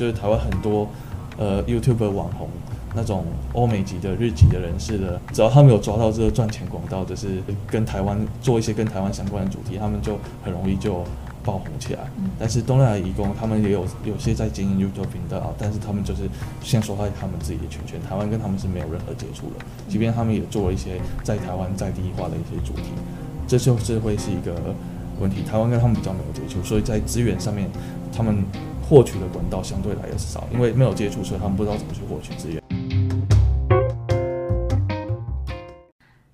就是台湾很多呃 YouTuber 网红那种欧美级的日籍的人士的，只要他们有抓到这个赚钱广告，就是跟台湾做一些跟台湾相关的主题，他们就很容易就爆红起来。但是东南亚移工他们也有有些在经营 YouTube 频道，但是他们就是先说在他们自己的圈圈，台湾跟他们是没有任何接触的，即便他们也做了一些在台湾在地化的一些主题，这就是会是一个。问题，台湾跟他们比较没有接触，所以在资源上面，他们获取的管道相对来也是少，因为没有接触，所以他们不知道怎么去获取资源。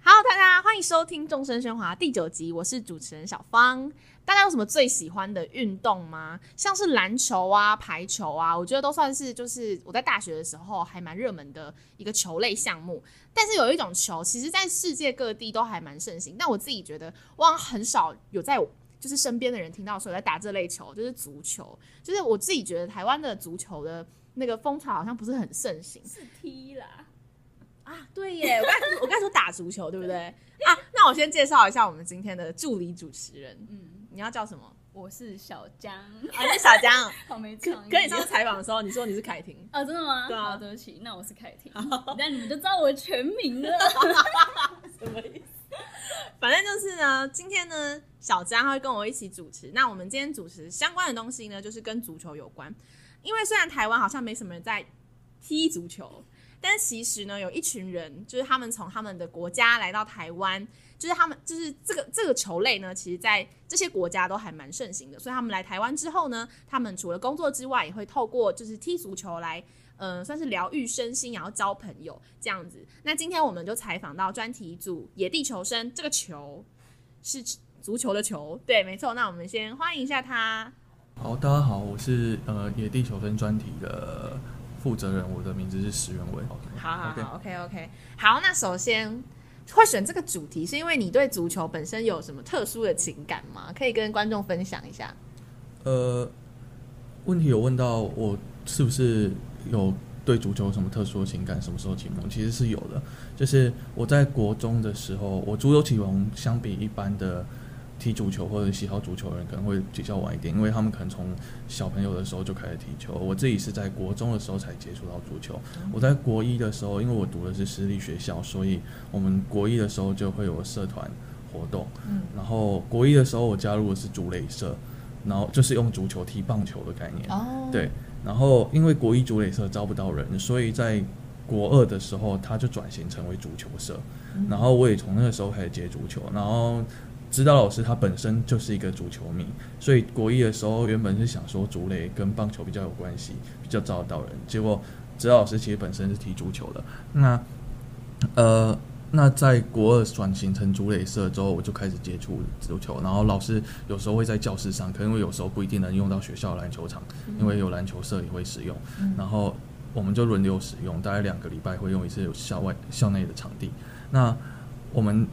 好大家欢迎收听《众声喧哗》第九集，我是主持人小芳。大家有什么最喜欢的运动吗？像是篮球啊、排球啊，我觉得都算是就是我在大学的时候还蛮热门的一个球类项目。但是有一种球，其实在世界各地都还蛮盛行，但我自己觉得我很少有在就是身边的人听到说在打这类球，就是足球。就是我自己觉得台湾的足球的那个风潮好像不是很盛行。是踢啦。啊，对耶，我刚我刚才说打足球，对不对？啊，那我先介绍一下我们今天的助理主持人，嗯。你要叫什么？我是小江，啊，你是小江，好没创意。跟你上次采访的时候，你说你是凯婷，哦，真的吗？对啊，对不起，那我是凯婷，那你们就知道我的全名了。什么意思？反正就是呢，今天呢，小张会跟我一起主持。那我们今天主持相关的东西呢，就是跟足球有关。因为虽然台湾好像没什么人在踢足球，但其实呢，有一群人，就是他们从他们的国家来到台湾。就是他们，就是这个这个球类呢，其实，在这些国家都还蛮盛行的。所以他们来台湾之后呢，他们除了工作之外，也会透过就是踢足球来，嗯、呃，算是疗愈身心，然后交朋友这样子。那今天我们就采访到专题组野地求生，这个球是足球的球，对，没错。那我们先欢迎一下他。好，大家好，我是呃野地求生专题的负责人，我的名字是石原伟。好好好，OK OK, okay。好，那首先。会选这个主题是因为你对足球本身有什么特殊的情感吗？可以跟观众分享一下。呃，问题有问到我是不是有对足球有什么特殊的情感？什么时候启蒙？其实是有的，就是我在国中的时候，我足球启蒙相比一般的。踢足球或者喜好足球的人可能会比较晚一点，因为他们可能从小朋友的时候就开始踢球。我自己是在国中的时候才接触到足球。我在国一的时候，因为我读的是私立学校，所以我们国一的时候就会有社团活动。然后国一的时候我加入的是足垒社，然后就是用足球踢棒球的概念。对。然后因为国一足垒社招不到人，所以在国二的时候他就转型成为足球社。然后我也从那个时候开始接足球，然后。指导老师他本身就是一个足球迷，所以国一的时候原本是想说足垒跟棒球比较有关系，比较招得到人。结果指导老师其实本身是踢足球的。那呃，那在国二转型成足垒社之后，我就开始接触足球。然后老师有时候会在教室上，可能有时候不一定能用到学校的篮球场，因为有篮球社也会使用。然后我们就轮流使用，大概两个礼拜会用一次有校外校内的场地。那我们。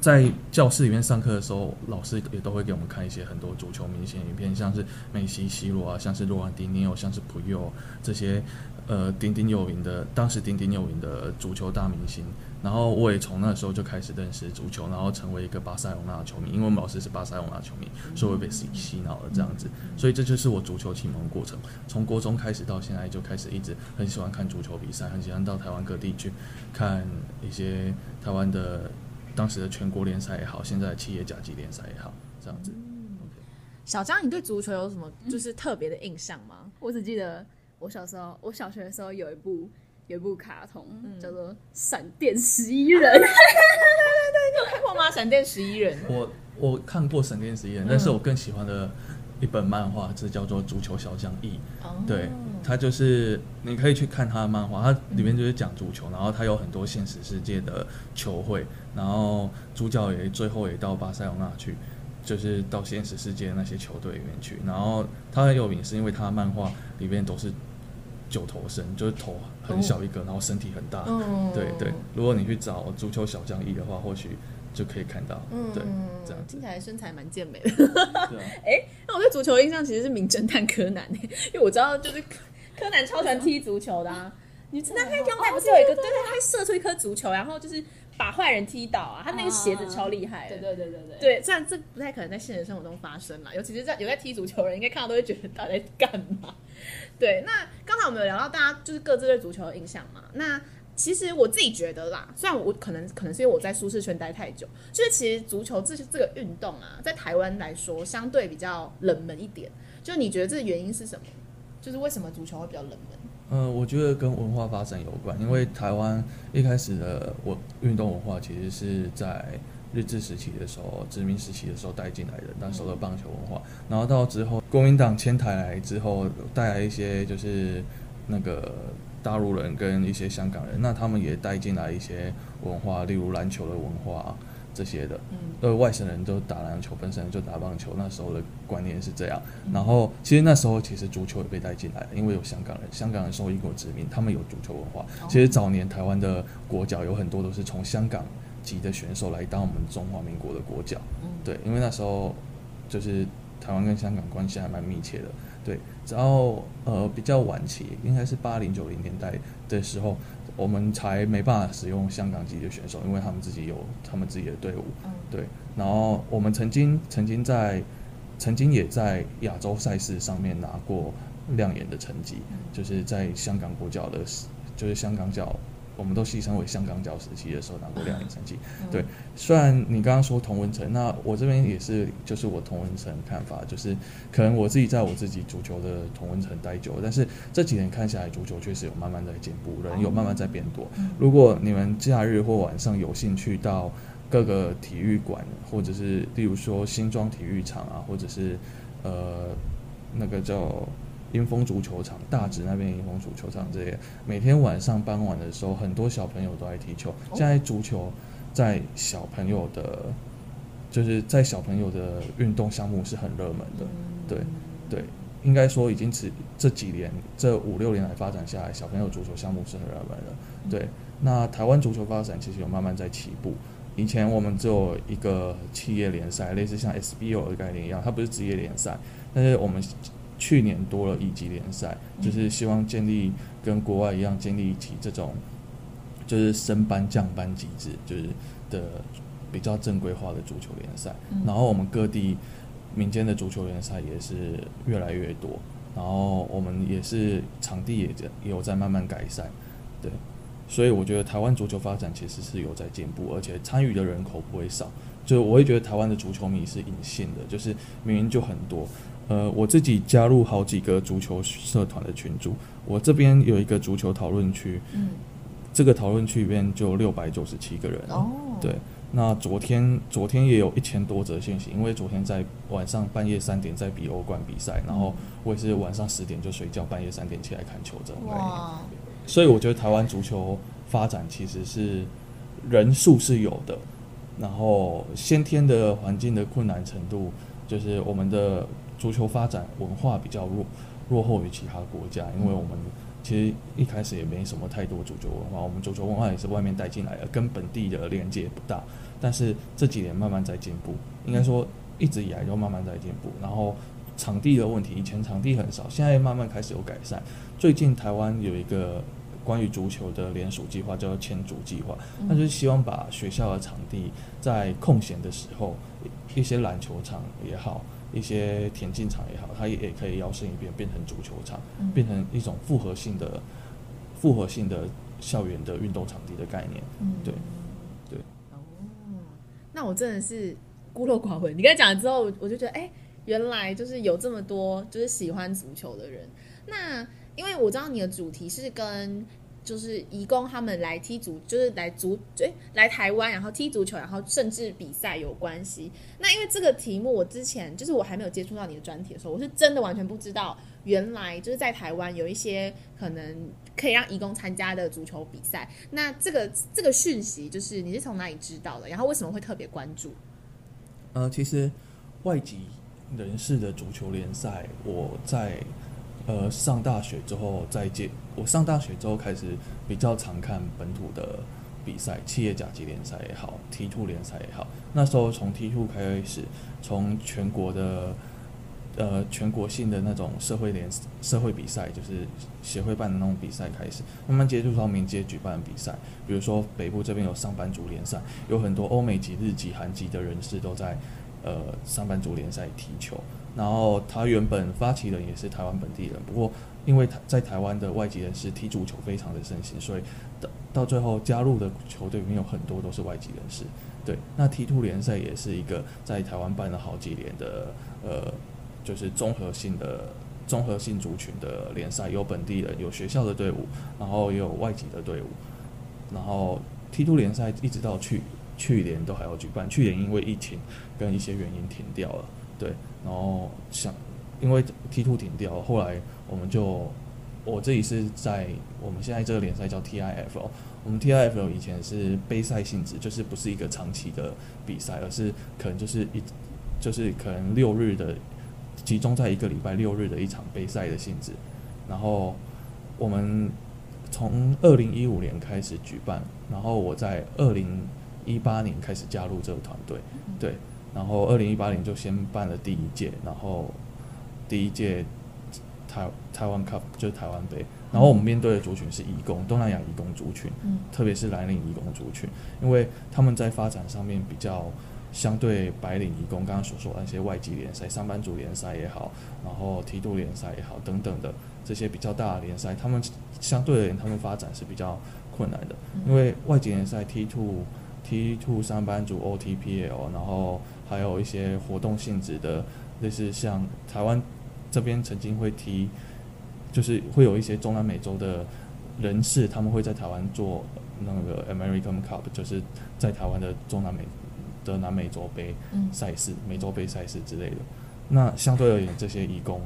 在教室里面上课的时候，老师也都会给我们看一些很多足球明星影片，像是梅西、C 罗啊，像是罗兰迪尼奥，像是普约这些呃鼎鼎有名的，当时鼎鼎有名的足球大明星。然后我也从那时候就开始认识足球，然后成为一个巴塞罗那的球迷，因为我们老师是巴塞罗那球迷，所以我被洗洗脑了这样子。所以这就是我足球启蒙的过程，从国中开始到现在就开始一直很喜欢看足球比赛，很喜欢到台湾各地去看一些台湾的。当时的全国联赛也好，现在的企业甲级联赛也好，这样子。嗯 okay. 小张，你对足球有什么就是特别的印象吗？嗯、我只记得我小时候，我小学的时候有一部有一部卡通、嗯、叫做《闪电十一人》。对对对，你有看过吗？《闪电十一人》。我我看过《闪电十一人》，但是我更喜欢的一本漫画，这叫做《足球小将 E》。哦。对。他就是你可以去看他的漫画，它里面就是讲足球，然后他有很多现实世界的球会，然后主角也最后也到巴塞罗那去，就是到现实世界的那些球队里面去。然后他很有名，是因为他的漫画里面都是九头身，就是头很小一个，然后身体很大。对对，如果你去找足球小将一的话，或许就可以看到。对，这样。听起来身材蛮健美的。对啊。哎，那我对足球印象其实是名侦探柯南，因为我知道就是。柯南超喜欢踢足球的啊，你知道那个腰带不是有一个，对对，他射出一颗足球，然后就是把坏人踢倒啊！他那个鞋子超厉害，对对对对对。对，虽然这不太可能在现实生活中发生啦，尤其是在有在踢足球的人，应该看到都会觉得他在干嘛。对，那刚才我们有聊到大家就是各自对足球的印象嘛？那其实我自己觉得啦，虽然我可能可能是因为我在舒适圈待太久，就是其实足球这这个运动啊，在台湾来说相对比较冷门一点。就你觉得这个原因是什么？就是为什么足球会比较冷门？嗯，我觉得跟文化发展有关，因为台湾一开始的我运动文化其实是在日治时期的时候、殖民时期的时候带进来的，那时候的棒球文化。然后到之后国民党迁台来之后，带来一些就是那个大陆人跟一些香港人，那他们也带进来一些文化，例如篮球的文化。这些的，呃，外省人都打篮球，本省人就打棒球。那时候的观念是这样。然后，其实那时候其实足球也被带进来了，因为有香港人，香港人受英国殖民，他们有足球文化。其实早年台湾的国脚有很多都是从香港籍的选手来当我们中华民国的国脚。嗯对，因为那时候就是台湾跟香港关系还蛮密切的。对，然后呃比较晚期，应该是八零九零年代的时候。我们才没办法使用香港籍的选手，因为他们自己有他们自己的队伍。嗯、对，然后我们曾经曾经在曾经也在亚洲赛事上面拿过亮眼的成绩，嗯、就是在香港国脚的，就是香港脚。我们都戏称为香港脚时期的时候拿过亮眼成绩。嗯、对，虽然你刚刚说同文成，那我这边也是，就是我同文成看法，就是可能我自己在我自己足球的同文成待久了，但是这几年看下来，足球确实有慢慢在进步，人有慢慢在变多。嗯、如果你们假日或晚上有兴趣到各个体育馆，或者是例如说新庄体育场啊，或者是呃那个叫。英丰足球场，大直那边英丰足球场这些，每天晚上傍晚的时候，很多小朋友都爱踢球。现在足球在小朋友的，就是在小朋友的运动项目是很热门的。对，对，应该说已经只这几年这五六年来发展下来，小朋友足球项目是很热门的。对，那台湾足球发展其实有慢慢在起步。以前我们只有一个企业联赛，类似像 SBO 的概念一样，它不是职业联赛，但是我们。去年多了乙级联赛，就是希望建立跟国外一样建立起这种，就是升班降班机制，就是的比较正规化的足球联赛。然后我们各地民间的足球联赛也是越来越多，然后我们也是场地也也有在慢慢改善，对。所以我觉得台湾足球发展其实是有在进步，而且参与的人口不会少。就我会觉得台湾的足球迷是隐性的，就是明明就很多。呃，我自己加入好几个足球社团的群组，我这边有一个足球讨论区，嗯，这个讨论区里面就六百九十七个人，哦，对，那昨天昨天也有一千多则信息，因为昨天在晚上半夜三点在比欧冠比赛，然后我也是晚上十点就睡觉，半夜三点起来看球这种概念，所以我觉得台湾足球发展其实是人数是有的，然后先天的环境的困难程度就是我们的。足球发展文化比较弱，落后于其他国家，因为我们其实一开始也没什么太多足球文化，我们足球文化也是外面带进来的，跟本地的连接不大。但是这几年慢慢在进步，应该说一直以来都慢慢在进步。然后场地的问题，以前场地很少，现在慢慢开始有改善。最近台湾有一个关于足球的联署计划，叫做“千足计划”，那就是希望把学校的场地在空闲的时候，一些篮球场也好。一些田径场也好，它也也可以摇身一变变成足球场，嗯、变成一种复合性的、复合性的校园的运动场地的概念。嗯，对，对。哦，那我真的是孤陋寡闻。你刚才讲了之后，我就觉得，哎、欸，原来就是有这么多就是喜欢足球的人。那因为我知道你的主题是跟。就是移工他们来踢足，就是来足，诶，来台湾，然后踢足球，然后甚至比赛有关系。那因为这个题目，我之前就是我还没有接触到你的专题的时候，我是真的完全不知道，原来就是在台湾有一些可能可以让移工参加的足球比赛。那这个这个讯息，就是你是从哪里知道的？然后为什么会特别关注？呃，其实外籍人士的足球联赛，我在。呃，上大学之后再接，我上大学之后开始比较常看本土的比赛，企业甲级联赛也好，T2 联赛也好。那时候从 T2 开始，从全国的呃全国性的那种社会联社会比赛，就是协会办的那种比赛开始，慢慢接触到民间举办的比赛，比如说北部这边有上班族联赛，有很多欧美籍、日籍、韩籍的人士都在呃上班族联赛踢球。然后他原本发起人也是台湾本地人，不过因为他在台湾的外籍人士踢足球非常的盛行，所以到到最后加入的球队里面有很多都是外籍人士。对，那 T2 联赛也是一个在台湾办了好几年的呃，就是综合性的综合性族群的联赛，有本地人，有学校的队伍，然后也有外籍的队伍。然后 T2 联赛一直到去去年都还要举办，去年因为疫情跟一些原因停掉了。对。然后想，因为 T Two 停掉，后来我们就，我自己是在我们现在这个联赛叫 T I F，我们 T I F 以前是杯赛性质，就是不是一个长期的比赛，而是可能就是一，就是可能六日的，集中在一个礼拜六日的一场杯赛的性质。然后我们从二零一五年开始举办，然后我在二零一八年开始加入这个团队，对。然后二零一八年就先办了第一届，然后第一届台台湾 Cup 就是台湾杯，然后我们面对的族群是移工，东南亚移工族群，特别是蓝领移工族群，因为他们在发展上面比较相对白领移工刚刚所说的那些外籍联赛、上班族联赛也好，然后梯度联赛也好等等的这些比较大的联赛，他们相对而言他们发展是比较困难的，因为外籍联赛 T two T two 上班族 OTPL，然后还有一些活动性质的，类似像台湾这边曾经会踢，就是会有一些中南美洲的人士，他们会在台湾做那个 American Cup，就是在台湾的中南美的南美洲杯赛事、美洲杯赛事之类的。那相对而言，这些义工，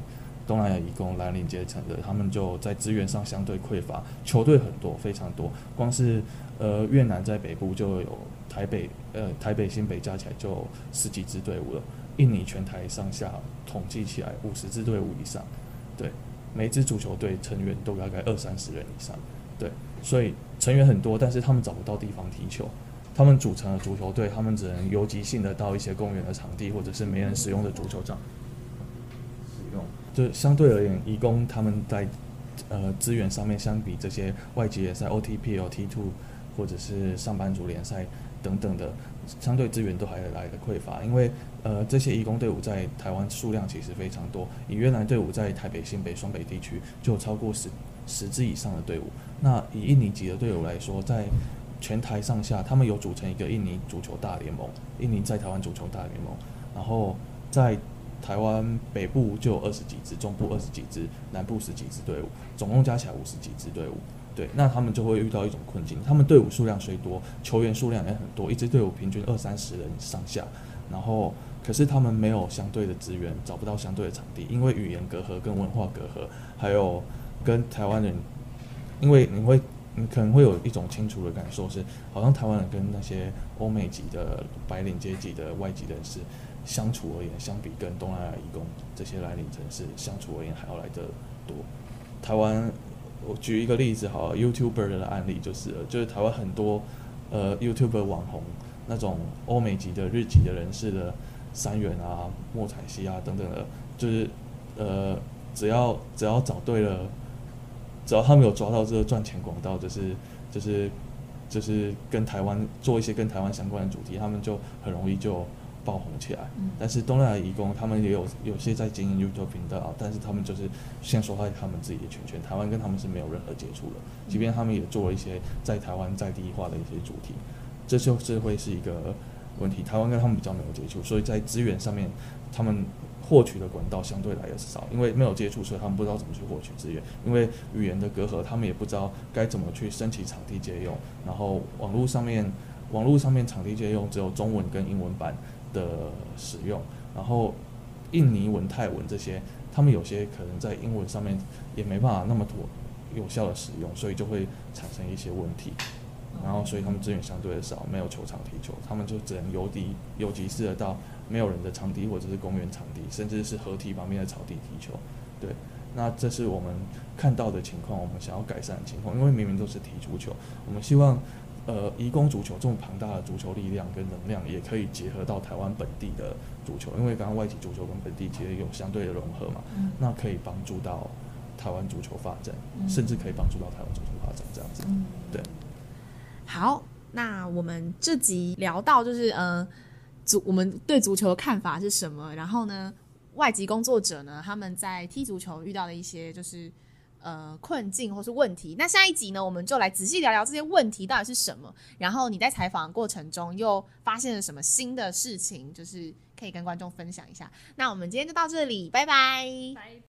东南亚移工、蓝领阶层的，他们就在资源上相对匮乏，球队很多，非常多，光是。呃，越南在北部就有台北，呃，台北、新北加起来就十几支队伍了。印尼全台上下统计起来五十支队伍以上，对，每支足球队成员都大概二三十人以上，对，所以成员很多，但是他们找不到地方踢球。他们组成的足球队，他们只能游击性的到一些公园的场地，或者是没人使用的足球场使用。就相对而言，移工他们在呃资源上面，相比这些外籍联赛 OTP 或 T2。或者是上班族联赛等等的，相对资源都还来得匮乏，因为呃这些移工队伍在台湾数量其实非常多，以越南队伍在台北、新北、双北地区就有超过十十支以上的队伍。那以印尼籍的队伍来说，在全台上下，他们有组成一个印尼足球大联盟，印尼在台湾足球大联盟，然后在台湾北部就有二十几支，中部二十几支，南部十几支队伍，总共加起来五十几支队伍。对，那他们就会遇到一种困境，他们队伍数量虽多，球员数量也很多，一支队伍平均二三十人上下，然后可是他们没有相对的资源，找不到相对的场地，因为语言隔阂跟文化隔阂，还有跟台湾人，因为你会你可能会有一种清楚的感受是，好像台湾人跟那些欧美籍的白领阶级的外籍人士相处而言，相比跟东南亚移工这些蓝领城市相处而言还要来得多，台湾。我举一个例子好，YouTuber 的案例就是，就是台湾很多呃 YouTuber 网红那种欧美级的日籍的人士的三元啊、莫彩希啊等等的，就是呃只要只要找对了，只要他们有抓到这个赚钱广道，就是就是就是跟台湾做一些跟台湾相关的主题，他们就很容易就。爆红起来，但是东南亚移工他们也有有些在经营 YouTube 频道，但是他们就是先说在他们自己的圈圈，台湾跟他们是没有任何接触的。即便他们也做了一些在台湾在地化的一些主题，这就是会是一个问题。台湾跟他们比较没有接触，所以在资源上面，他们获取的管道相对来的少，因为没有接触，所以他们不知道怎么去获取资源。因为语言的隔阂，他们也不知道该怎么去申请场地借用。然后网络上面，网络上面场地借用只有中文跟英文版。的使用，然后印尼文、泰文这些，他们有些可能在英文上面也没办法那么多有效的使用，所以就会产生一些问题。然后，所以他们资源相对的少，没有球场踢球，他们就只能游击游击式的到没有人的场地或者是公园场地，甚至是河堤旁边的草地踢球。对，那这是我们看到的情况，我们想要改善的情况，因为明明都是踢足球，我们希望呃，移工足球这么庞大的足球力量跟能量，也可以结合到台湾本地的足球，因为刚刚外籍足球跟本地其实有相对的融合嘛，嗯、那可以帮助到台湾足球发展，嗯、甚至可以帮助到台湾足球发展这样子。嗯、对。好，那我们这集聊到就是呃，足我们对足球的看法是什么？然后呢，外籍工作者呢，他们在踢足球遇到的一些就是。呃，困境或是问题。那下一集呢，我们就来仔细聊聊这些问题到底是什么。然后你在采访过程中又发现了什么新的事情，就是可以跟观众分享一下。那我们今天就到这里，拜拜。拜拜。